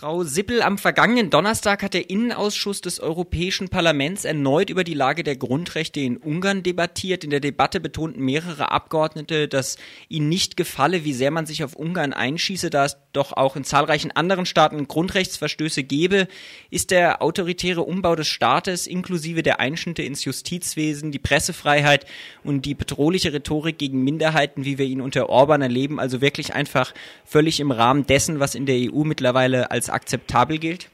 Frau Sippel, am vergangenen Donnerstag hat der Innenausschuss des Europäischen Parlaments erneut über die Lage der Grundrechte in Ungarn debattiert. In der Debatte betonten mehrere Abgeordnete, dass ihnen nicht gefalle, wie sehr man sich auf Ungarn einschieße, da es doch auch in zahlreichen anderen Staaten Grundrechtsverstöße gebe. Ist der autoritäre Umbau des Staates inklusive der Einschnitte ins Justizwesen, die Pressefreiheit und die bedrohliche Rhetorik gegen Minderheiten, wie wir ihn unter Orban erleben, also wirklich einfach völlig im Rahmen dessen, was in der EU mittlerweile als akzeptabel gilt?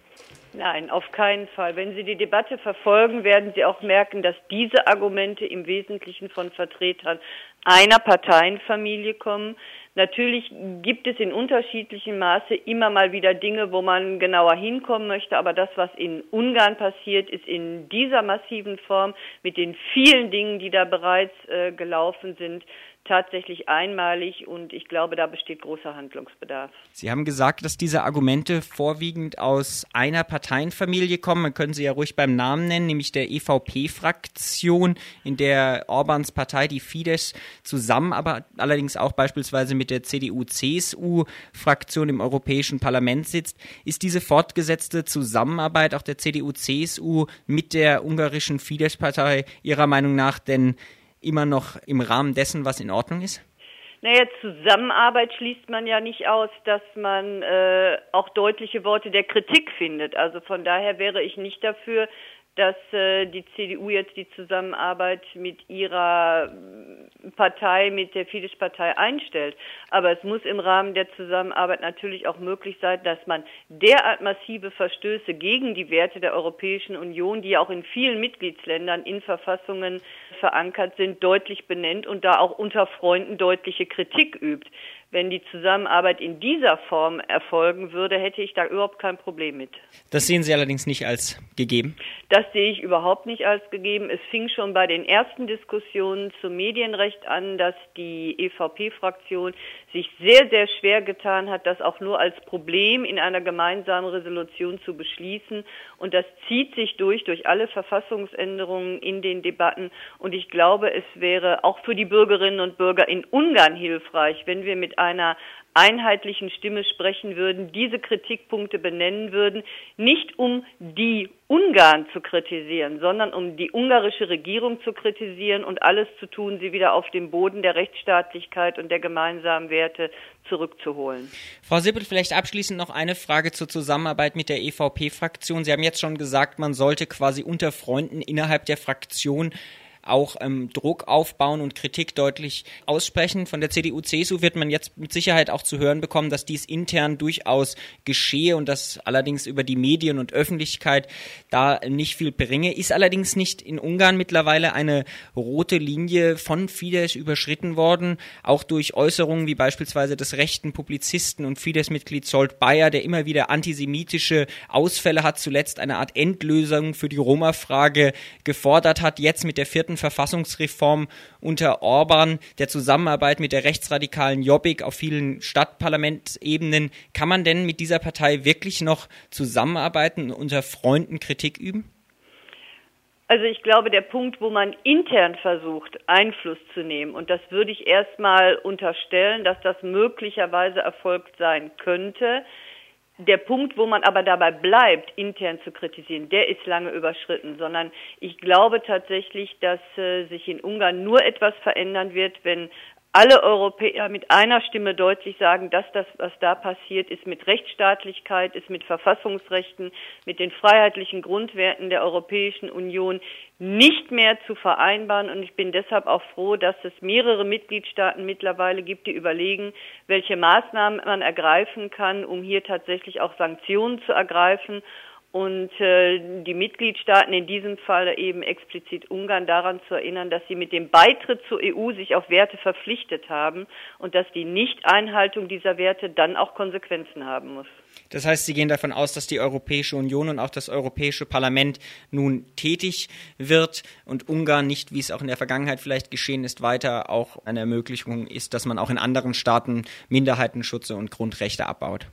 Nein, auf keinen Fall. Wenn Sie die Debatte verfolgen, werden Sie auch merken, dass diese Argumente im Wesentlichen von Vertretern einer Parteienfamilie kommen. Natürlich gibt es in unterschiedlichem Maße immer mal wieder Dinge, wo man genauer hinkommen möchte, aber das, was in Ungarn passiert, ist in dieser massiven Form mit den vielen Dingen, die da bereits äh, gelaufen sind, tatsächlich einmalig und ich glaube, da besteht großer Handlungsbedarf. Sie haben gesagt, dass diese Argumente vorwiegend aus einer Parteienfamilie kommen. Man können sie ja ruhig beim Namen nennen, nämlich der EVP-Fraktion, in der Orbans Partei, die Fidesz, zusammen, aber allerdings auch beispielsweise mit der CDU-CSU-Fraktion im Europäischen Parlament sitzt. Ist diese fortgesetzte Zusammenarbeit auch der CDU-CSU mit der ungarischen Fidesz-Partei Ihrer Meinung nach denn immer noch im Rahmen dessen, was in Ordnung ist? Naja, Zusammenarbeit schließt man ja nicht aus, dass man äh, auch deutliche Worte der Kritik findet. Also von daher wäre ich nicht dafür, dass äh, die CDU jetzt die Zusammenarbeit mit ihrer Partei, mit der Fidesz-Partei einstellt. Aber es muss im Rahmen der Zusammenarbeit natürlich auch möglich sein, dass man derart massive Verstöße gegen die Werte der Europäischen Union, die auch in vielen Mitgliedsländern in Verfassungen verankert sind, deutlich benennt und da auch unter Freunden deutliche Kritik übt. Wenn die Zusammenarbeit in dieser Form erfolgen würde, hätte ich da überhaupt kein Problem mit. Das sehen Sie allerdings nicht als gegeben? Das sehe ich überhaupt nicht als gegeben. Es fing schon bei den ersten Diskussionen zum Medienrecht an, dass die EVP-Fraktion sich sehr, sehr schwer getan hat, das auch nur als Problem in einer gemeinsamen Resolution zu beschließen. Und das zieht sich durch, durch alle Verfassungsänderungen in den Debatten. Und ich glaube, es wäre auch für die Bürgerinnen und Bürger in Ungarn hilfreich, wenn wir mit einer einheitlichen Stimme sprechen würden, diese Kritikpunkte benennen würden, nicht um die Ungarn zu kritisieren, sondern um die ungarische Regierung zu kritisieren und alles zu tun, sie wieder auf den Boden der Rechtsstaatlichkeit und der gemeinsamen Werte zurückzuholen. Frau Sippel, vielleicht abschließend noch eine Frage zur Zusammenarbeit mit der EVP-Fraktion. Sie haben jetzt schon gesagt, man sollte quasi unter Freunden innerhalb der Fraktion auch ähm, Druck aufbauen und Kritik deutlich aussprechen. Von der CDU-CSU wird man jetzt mit Sicherheit auch zu hören bekommen, dass dies intern durchaus geschehe und das allerdings über die Medien und Öffentlichkeit da nicht viel bringe. Ist allerdings nicht in Ungarn mittlerweile eine rote Linie von Fidesz überschritten worden, auch durch Äußerungen wie beispielsweise des rechten Publizisten und Fidesz-Mitglied Zolt Bayer, der immer wieder antisemitische Ausfälle hat, zuletzt eine Art Endlösung für die Roma-Frage gefordert hat, jetzt mit der vierten Verfassungsreform unter Orban, der Zusammenarbeit mit der rechtsradikalen Jobbik auf vielen Stadtparlamentsebenen. Kann man denn mit dieser Partei wirklich noch zusammenarbeiten und unter Freunden Kritik üben? Also ich glaube, der Punkt, wo man intern versucht, Einfluss zu nehmen, und das würde ich erstmal unterstellen, dass das möglicherweise erfolgt sein könnte, der Punkt, wo man aber dabei bleibt, intern zu kritisieren, der ist lange überschritten, sondern ich glaube tatsächlich, dass äh, sich in Ungarn nur etwas verändern wird, wenn alle Europäer mit einer Stimme deutlich sagen, dass das, was da passiert, ist mit Rechtsstaatlichkeit, ist mit Verfassungsrechten, mit den freiheitlichen Grundwerten der Europäischen Union nicht mehr zu vereinbaren. Und ich bin deshalb auch froh, dass es mehrere Mitgliedstaaten mittlerweile gibt, die überlegen, welche Maßnahmen man ergreifen kann, um hier tatsächlich auch Sanktionen zu ergreifen und äh, die Mitgliedstaaten, in diesem Fall eben explizit Ungarn, daran zu erinnern, dass sie mit dem Beitritt zur EU sich auf Werte verpflichtet haben und dass die Nichteinhaltung dieser Werte dann auch Konsequenzen haben muss. Das heißt, Sie gehen davon aus, dass die Europäische Union und auch das Europäische Parlament nun tätig wird und Ungarn nicht, wie es auch in der Vergangenheit vielleicht geschehen ist, weiter auch eine Ermöglichung ist, dass man auch in anderen Staaten Minderheitenschutze und Grundrechte abbaut.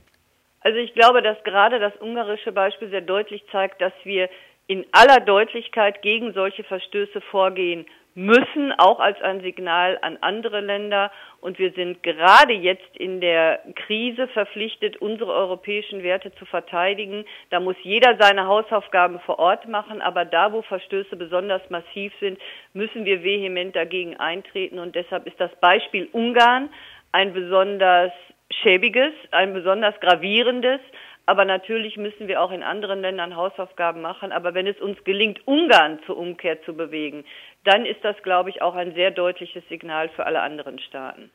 Also ich glaube, dass gerade das ungarische Beispiel sehr deutlich zeigt, dass wir in aller Deutlichkeit gegen solche Verstöße vorgehen müssen, auch als ein Signal an andere Länder. Und wir sind gerade jetzt in der Krise verpflichtet, unsere europäischen Werte zu verteidigen. Da muss jeder seine Hausaufgaben vor Ort machen, aber da, wo Verstöße besonders massiv sind, müssen wir vehement dagegen eintreten. Und deshalb ist das Beispiel Ungarn ein besonders schäbiges, ein besonders gravierendes. Aber natürlich müssen wir auch in anderen Ländern Hausaufgaben machen. Aber wenn es uns gelingt, Ungarn zur Umkehr zu bewegen, dann ist das, glaube ich, auch ein sehr deutliches Signal für alle anderen Staaten.